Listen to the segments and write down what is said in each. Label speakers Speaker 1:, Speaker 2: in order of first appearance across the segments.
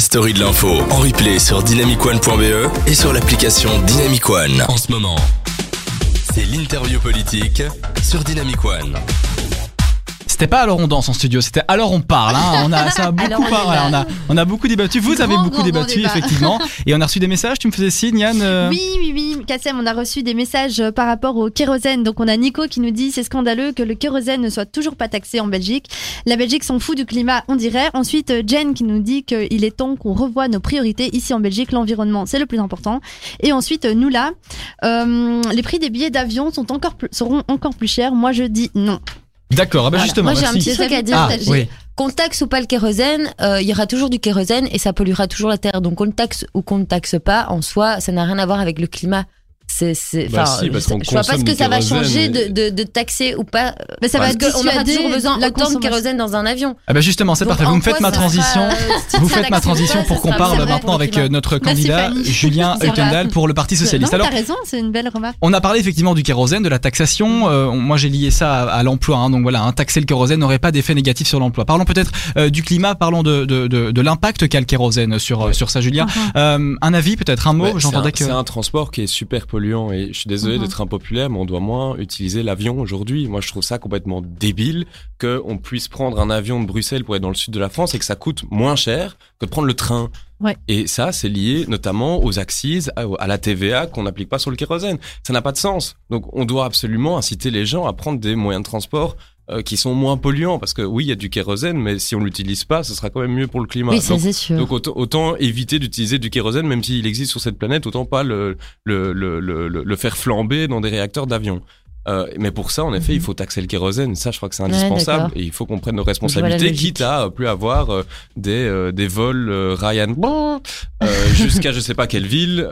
Speaker 1: story de l'info en replay sur dynamicone.be et sur l'application Dynamic One. En ce moment, c'est l'interview politique sur Dynamic One.
Speaker 2: C'était pas alors on danse en studio, c'était alors on parle. Hein. On a, ça a beaucoup,
Speaker 3: Alors on
Speaker 2: a, on a beaucoup débattu. Vous
Speaker 3: Grand,
Speaker 2: avez beaucoup
Speaker 3: grand,
Speaker 2: débattu,
Speaker 3: débat.
Speaker 2: effectivement. Et on a reçu des messages. Tu me faisais signe, Yann euh,
Speaker 3: Oui, oui, oui, Kassem, on a reçu des messages euh, par rapport au kérosène. Donc on a Nico qui nous dit c'est scandaleux que le kérosène ne soit toujours pas taxé en Belgique. La Belgique s'en fout du climat, on dirait. Ensuite, euh, Jen qui nous dit qu'il est temps qu'on revoie nos priorités. Ici en Belgique, l'environnement, c'est le plus important. Et ensuite, nous là, euh, les prix des billets d'avion sont encore plus- seront encore plus chers. Moi, je dis non.
Speaker 2: D'accord, ah bah
Speaker 3: Voilà.
Speaker 2: justement.
Speaker 4: Moi, j'ai un petit truc à dire.
Speaker 2: Ah, oui.
Speaker 4: Qu'on taxe ou pas le kérosène, euh, il y aura toujours du kérosène et ça polluera toujours la terre. Donc qu'on le taxe ou qu'on ne taxe pas, en soi, ça n'a rien à voir avec le climat. C'est, c'est,
Speaker 5: Bah si, parce
Speaker 4: je, vois pas ce que ça va changer
Speaker 5: et-
Speaker 4: de, de, de taxer ou pas.
Speaker 3: Mais ça
Speaker 4: Parce
Speaker 3: va
Speaker 4: qu'on aura toujours besoin
Speaker 3: la
Speaker 4: autant de kérosène dans un avion.
Speaker 2: Ah bah justement, c'est parfait. Vous me faites
Speaker 4: quoi
Speaker 2: ma transition.
Speaker 4: euh, si
Speaker 2: Vous faites ma transition pour qu'on parle maintenant avec euh, notre candidat. Julien. Eukendal pour le Parti Socialiste. Alors,
Speaker 3: raison, c'est une belle remarque.
Speaker 2: On a parlé effectivement du kérosène, de la taxation. Euh, on- moi, j'ai lié ça à, l'emploi. hein. donc voilà, hein, taxer le kérosène n'aurait pas d'effet négatif sur l'emploi. Parlons peut-être euh, du climat. Parlons de, de, de, de l'impact qu'a le kérosène sur euh, sur ça, Julien. Euh, un avis, peut-être un mot. J'entendais
Speaker 5: un-
Speaker 2: que.
Speaker 5: C'est un transport qui est super polluant et je suis désolé
Speaker 3: Mhm.
Speaker 5: d'être impopulaire, mais on doit moins utiliser l'avion aujourd'hui. Moi, je trouve ça complètement débile qu'on puisse prendre un avion de Bruxelles pour être dans le sud de la France et que ça coûte moins cher que de prendre le train.
Speaker 3: Ouais.
Speaker 5: Et ça, c'est lié notamment aux axes, à, à la TVA qu'on n'applique pas sur le kérosène. Ça n'a pas de sens. Donc, on doit absolument inciter les gens à prendre des moyens de transport euh, qui sont moins polluants parce que oui, il y a du kérosène, mais si on l'utilise pas, ce sera quand même mieux pour le climat.
Speaker 4: Oui, ça
Speaker 5: Donc,
Speaker 4: c'est sûr.
Speaker 5: donc autant, autant éviter d'utiliser du kérosène, même s'il existe sur cette planète, autant pas le, le, le, le, le- faire flamber dans des réacteurs d'avion. Euh, mais pour ça, en effet, il faut taxer le kérosène. Ça, je crois que c'est indispensable. et il faut qu'on prenne nos responsabilités, quitte à euh, plus avoir euh, des, des vols Ryan jusqu'à je sais pas quelle ville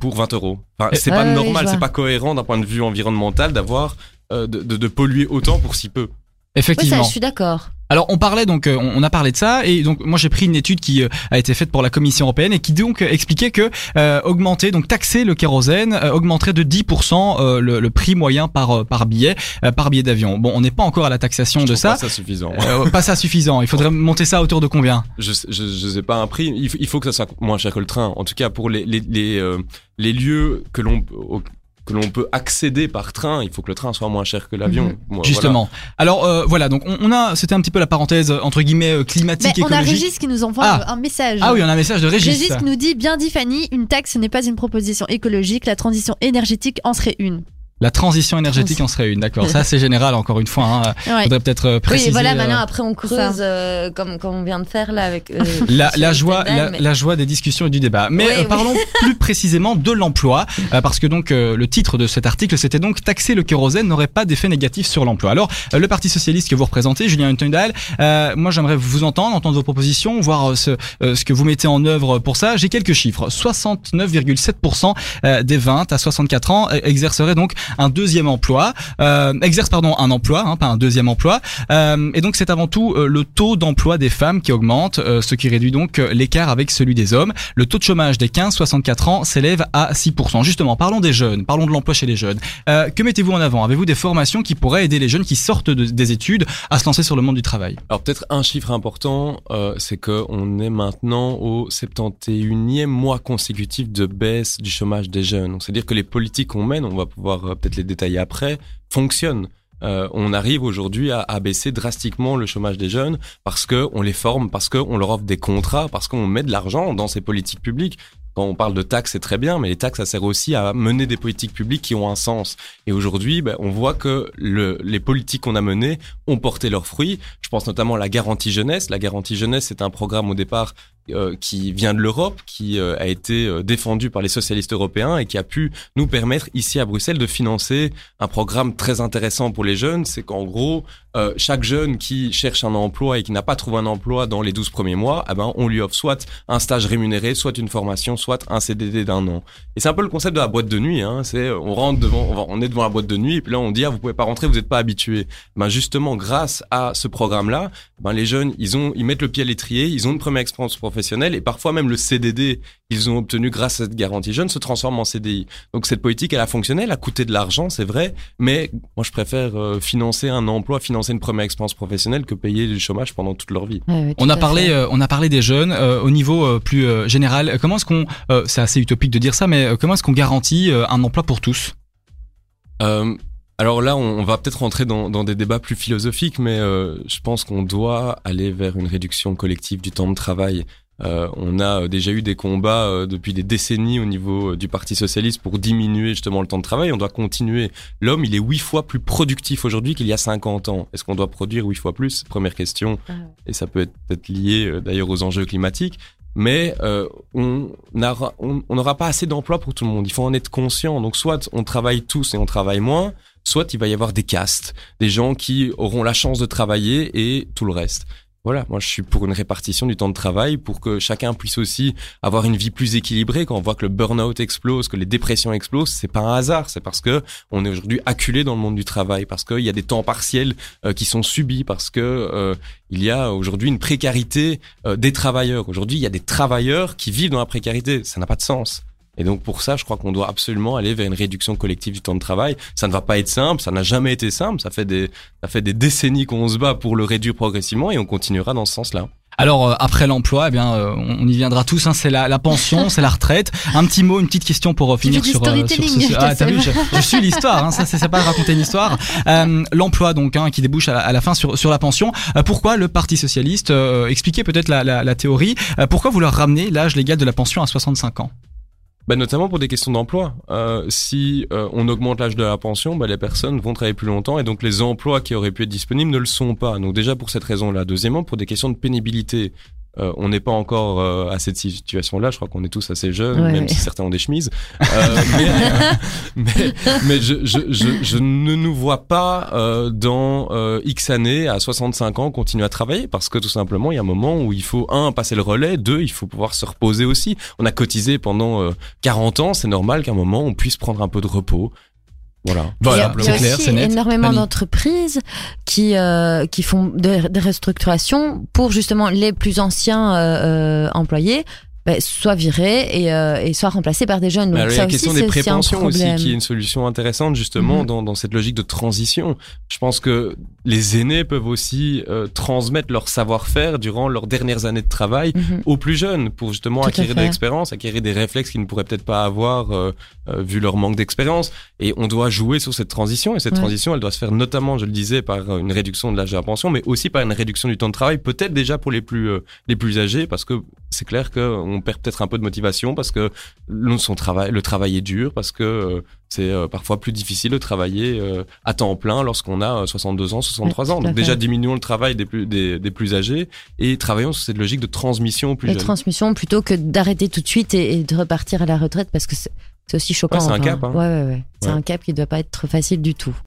Speaker 5: pour 20 euros. Enfin, c'est pas normal, c'est pas cohérent d'un point de vue environnemental d'avoir de, de, de polluer autant pour si peu.
Speaker 4: Oui,
Speaker 2: Effectivement.
Speaker 4: ça, je suis d'accord.
Speaker 2: Alors on parlait donc, euh, on a parlé de ça et donc moi j'ai pris une étude qui euh, a été faite pour la Commission européenne et qui donc expliquait que euh, augmenter donc taxer le kérosène euh, augmenterait de 10% euh, le, le prix moyen par euh, par billet euh, par billet d'avion. Bon, on n'est pas encore à la taxation
Speaker 5: Je
Speaker 2: de ça.
Speaker 5: pas ça suffisant.
Speaker 2: Euh, pas ça suffisant. Il faudrait monter ça autour de combien?
Speaker 5: Je, je, je sais pas un prix. Il, faut- il faut que ça soit moins cher que le train. En tout cas, pour les, les, les, euh, les lieux que l'on que l'on peut accéder par train, il faut que le train soit moins cher que l'avion.
Speaker 3: Mhm.
Speaker 2: Justement. Alors euh, voilà, donc on, on a, c'était un petit peu la parencèse euh, entre guillemets euh,
Speaker 3: Mais
Speaker 2: climatique
Speaker 3: on a. Régis qui nous envoie
Speaker 2: Ah.
Speaker 3: un message.
Speaker 2: Ah oui, on a un message de Régis.
Speaker 3: Régis qui nous dit bien dit Fanny, une taxe n'est pas une proposition écologique, la transition énergétique en serait une.
Speaker 2: La transition énergétique en serait une, d'accord. Ça c'est général encore une fois. Hein.
Speaker 3: Ouais.
Speaker 2: Faudrait peut-être euh, préciser.
Speaker 4: oui, voilà,
Speaker 2: euh,
Speaker 4: maintenant après on creuse euh, comme, comme on vient de faire là avec. euh,
Speaker 2: La, la joie, la,
Speaker 4: mais-
Speaker 2: la joie des discussions et du débat. Mais
Speaker 4: Oui,
Speaker 2: euh,
Speaker 4: oui.
Speaker 2: parlons plus précisément de l'emploi, euh, parce que donc euh, le titre de cet article, c'était donc taxer le kérosène n'aurait pas d'effet négatif sur l'emploi. Alors euh, le Parti socialiste que vous représentez, Julien Huntendal, euh, moi j'aimerais vous entendre, entendre vos propositions, voir euh, ce, euh, ce que vous mettez en œuvre pour ça. J'ai quelques chiffres. 69,7% euh, des 20 à 64 ans euh, exerceraient donc un deuxième emploi, euh, exercent pardon un emploi, hein, pas un deuxième emploi. Euh, et donc c'est avant tout euh, le taux d'emploi des femmes qui augmente, euh, ce qui réduit donc euh, l'écart avec celui des hommes. Le taux de chômage des 15-64 ans s'élève à 6%. Justement, parlons des jeunes, parlons de l'emploi chez les jeunes. Que mettez-vous en avant? Avez-vous des formations qui pourraient aider les jeunes qui sortent de- des études à se lancer sur le monde du travail?
Speaker 5: Alors peut-être un chiffre important, c'est que on est maintenant au 71e mois consécutif de baisse du chômage des jeunes. C'est-à-dire que les politiques qu'on mène, on va pouvoir peut-être les détailler après, fonctionnent. Euh, on arrive aujourd'hui à, à baisser drastiquement le chômage des jeunes parce que on les forme, parce qu'on leur offre des contrats, parce qu'on met de l'argent dans ces politiques publiques. Quand on parle de taxes, c'est très bien, mais les taxes, ça sert aussi à mener des politiques publiques qui ont un sens. Et aujourd'hui, ben, on voit que le, les politiques qu'on a menées ont porté leurs fruits. Je pense notamment à la garantie jeunesse. La garantie jeunesse, c'est un programme au départ euh, qui vient de l'Europe, qui euh, a été euh, défendu par les socialistes européens et qui a pu nous permettre ici à Bruxelles de financer un programme très intéressant pour les jeunes. C'est qu'en gros, euh, chaque jeune qui cherche un emploi et qui n'a pas trouvé un emploi dans les 12 premiers mois, eh ben, on lui offre soit un stage rémunéré, soit une formation, soit un CDD d'un an. Et c'est un peu le concept de la boîte de nuit. Hein. C'est on rentre devant, on, est devant la boîte de nuit et puis là on dit ah vous pouvez pas rentrer, vous n'êtes pas habitué. Ben justement grâce à ce programme-là, ben les jeunes ils ont ils mettent le pied à l'étrier, ils ont une première expérience et parfois même le CDD qu'ils ont obtenu grâce à cette garantie jeune se transforme en CDI. Donc cette politique elle a fonctionné, elle a coûté de l'argent c'est vrai, mais moi je préfère euh, financer un emploi, financer une première expérience professionnelle que payer du chômage pendant toute leur vie.
Speaker 4: Ouais,
Speaker 2: On a parlé, euh, on a parlé des jeunes euh, au niveau euh, plus euh, général. Comment est-ce qu'on, euh, c'est assez utopique de dire ça, mais euh, comment est-ce qu'on garantit euh, un emploi pour tous?
Speaker 5: Euh, alors là, on, on va peut-être rentrer dans, dans des débats plus philosophiques, mais euh, je pense qu'on doit aller vers une réduction collective du temps de travail. Euh, on a euh, déjà eu des combats euh, depuis des décennies au niveau euh, du Parti socialiste pour diminuer justement le temps de travail. On doit continuer. L'homme, il est huit fois plus productif aujourd'hui qu'il y a 50 ans. Est-ce qu'on doit produire huit fois plus? Première question.
Speaker 4: Ah ouais.
Speaker 5: Et ça peut être peut-être lié euh, d'ailleurs aux enjeux climatiques. Mais euh, on n'aura on, on n'aura pas assez d'emplois pour tout le monde. Il faut en être conscient. Donc soit on travaille tous et on travaille moins, soit il va y avoir des castes, des gens qui auront la chance de travailler et tout le reste. Voilà, moi je suis pour une répartition du temps de travail pour que chacun puisse aussi avoir une vie plus équilibrée. Quand on voit que le burn-out explose, que les dépressions explosent, c'est pas un hasard, c'est parce que on est aujourd'hui acculé dans le monde du travail, parce qu'il y a des temps partiels euh, qui sont subis, parce que euh, il y a aujourd'hui une précarité euh, des travailleurs. Aujourd'hui, il y a des travailleurs qui vivent dans la précarité. Ça n'a pas de sens. Et donc pour ça, je crois qu'on doit absolument aller vers une réduction collective du temps de travail. Ça ne va pas être simple, ça n'a jamais été simple. Ça fait des, ça fait des décennies qu'on se bat pour le réduire progressivement et on continuera dans ce sens-là.
Speaker 2: Alors euh, après l'emploi, eh bien, euh, on y viendra tous. Hein, c'est la, la pension, c'est la retraite. Un petit mot, une petite question pour euh, finir sur, euh, sur ce.
Speaker 3: je te
Speaker 2: Ah, t'as
Speaker 3: sais.
Speaker 2: vu, je, je suis l'histoire. Hein, ça, c'est pas de raconter une histoire. Euh, l'emploi donc, hein, qui débouche à la, à la fin sur sur la pension. Euh, pourquoi le Parti socialiste euh, Expliquez peut-être la, la, la théorie. Euh, pourquoi vous leur ramenez l'âge légal de la pension à 65 ans?
Speaker 5: Bah, notamment pour des questions d'emploi. Euh, si euh, on augmente l'âge de la pension, bah, les personnes vont travailler plus longtemps et donc les emplois qui auraient pu être disponibles ne le sont pas. Donc déjà pour cette raison-là. Deuxièmement, pour des questions de pénibilité. Euh, on n'est pas encore euh, à cette situation-là. Je crois qu'on est tous assez jeunes,
Speaker 4: Ouais,
Speaker 5: même
Speaker 4: ouais.
Speaker 5: si certains ont des chemises. Euh, mais mais, mais je, je, je, je ne nous vois pas euh, dans euh, X années, à 65 ans, continuer à travailler parce que tout simplement, il y a un moment où il faut, un, passer le relais, deux, il faut pouvoir se reposer aussi. On a cotisé pendant euh, 40 ans, c'est normal qu'à un moment, on puisse prendre un peu de repos. Voilà.
Speaker 4: Il y a-
Speaker 2: Voilà,
Speaker 4: il y
Speaker 2: c'est
Speaker 4: a
Speaker 2: clair,
Speaker 4: aussi
Speaker 2: c'est net.
Speaker 4: énormément d'entreprises qui euh, qui font des des restructurations pour justement les plus anciens euh, euh, employés ben, soit virés et, euh, et soit remplacés par des jeunes. Donc
Speaker 5: Mais alors, il y
Speaker 4: ça
Speaker 5: a la question des prépensions aussi, qui est une solution intéressante justement
Speaker 4: Mhm.
Speaker 5: dans, dans cette logique de transition. Je pense que les aînés peuvent aussi euh, transmettre leur savoir-faire durant leurs dernières années de travail
Speaker 4: Mhm.
Speaker 5: aux plus jeunes pour justement
Speaker 4: Tout
Speaker 5: acquérir de l'expérience, acquérir des réflexes qu'ils ne pourraient peut-être pas avoir euh, euh, vu leur manque d'expérience. Et on doit jouer sur cette transition et cette
Speaker 4: Ouais.
Speaker 5: transition, elle doit se faire notamment, je le disais, par euh, une réduction de l'âge de la pension, mais aussi par une réduction du temps de travail, peut-être déjà pour les plus euh, les plus âgés, parce que c'est clair qu'on perd peut-être un peu de motivation parce que le, son travail, le travail est dur, parce que euh, c'est euh, parfois plus difficile de travailler euh, à temps plein lorsqu'on a euh, 62 ans, 63
Speaker 4: Ouais,
Speaker 5: ans. Donc déjà diminuons le travail des plus des, des plus âgés et travaillons sur cette logique de transmission plus
Speaker 4: de transmission plutôt que d'arrêter tout de suite et, et de repartir à la retraite parce que c'est aussi choquant.
Speaker 5: Ouais, c'est un cap, hein.
Speaker 4: Ouais, ouais, ouais. C'est un cap qui doit pas être facile du tout.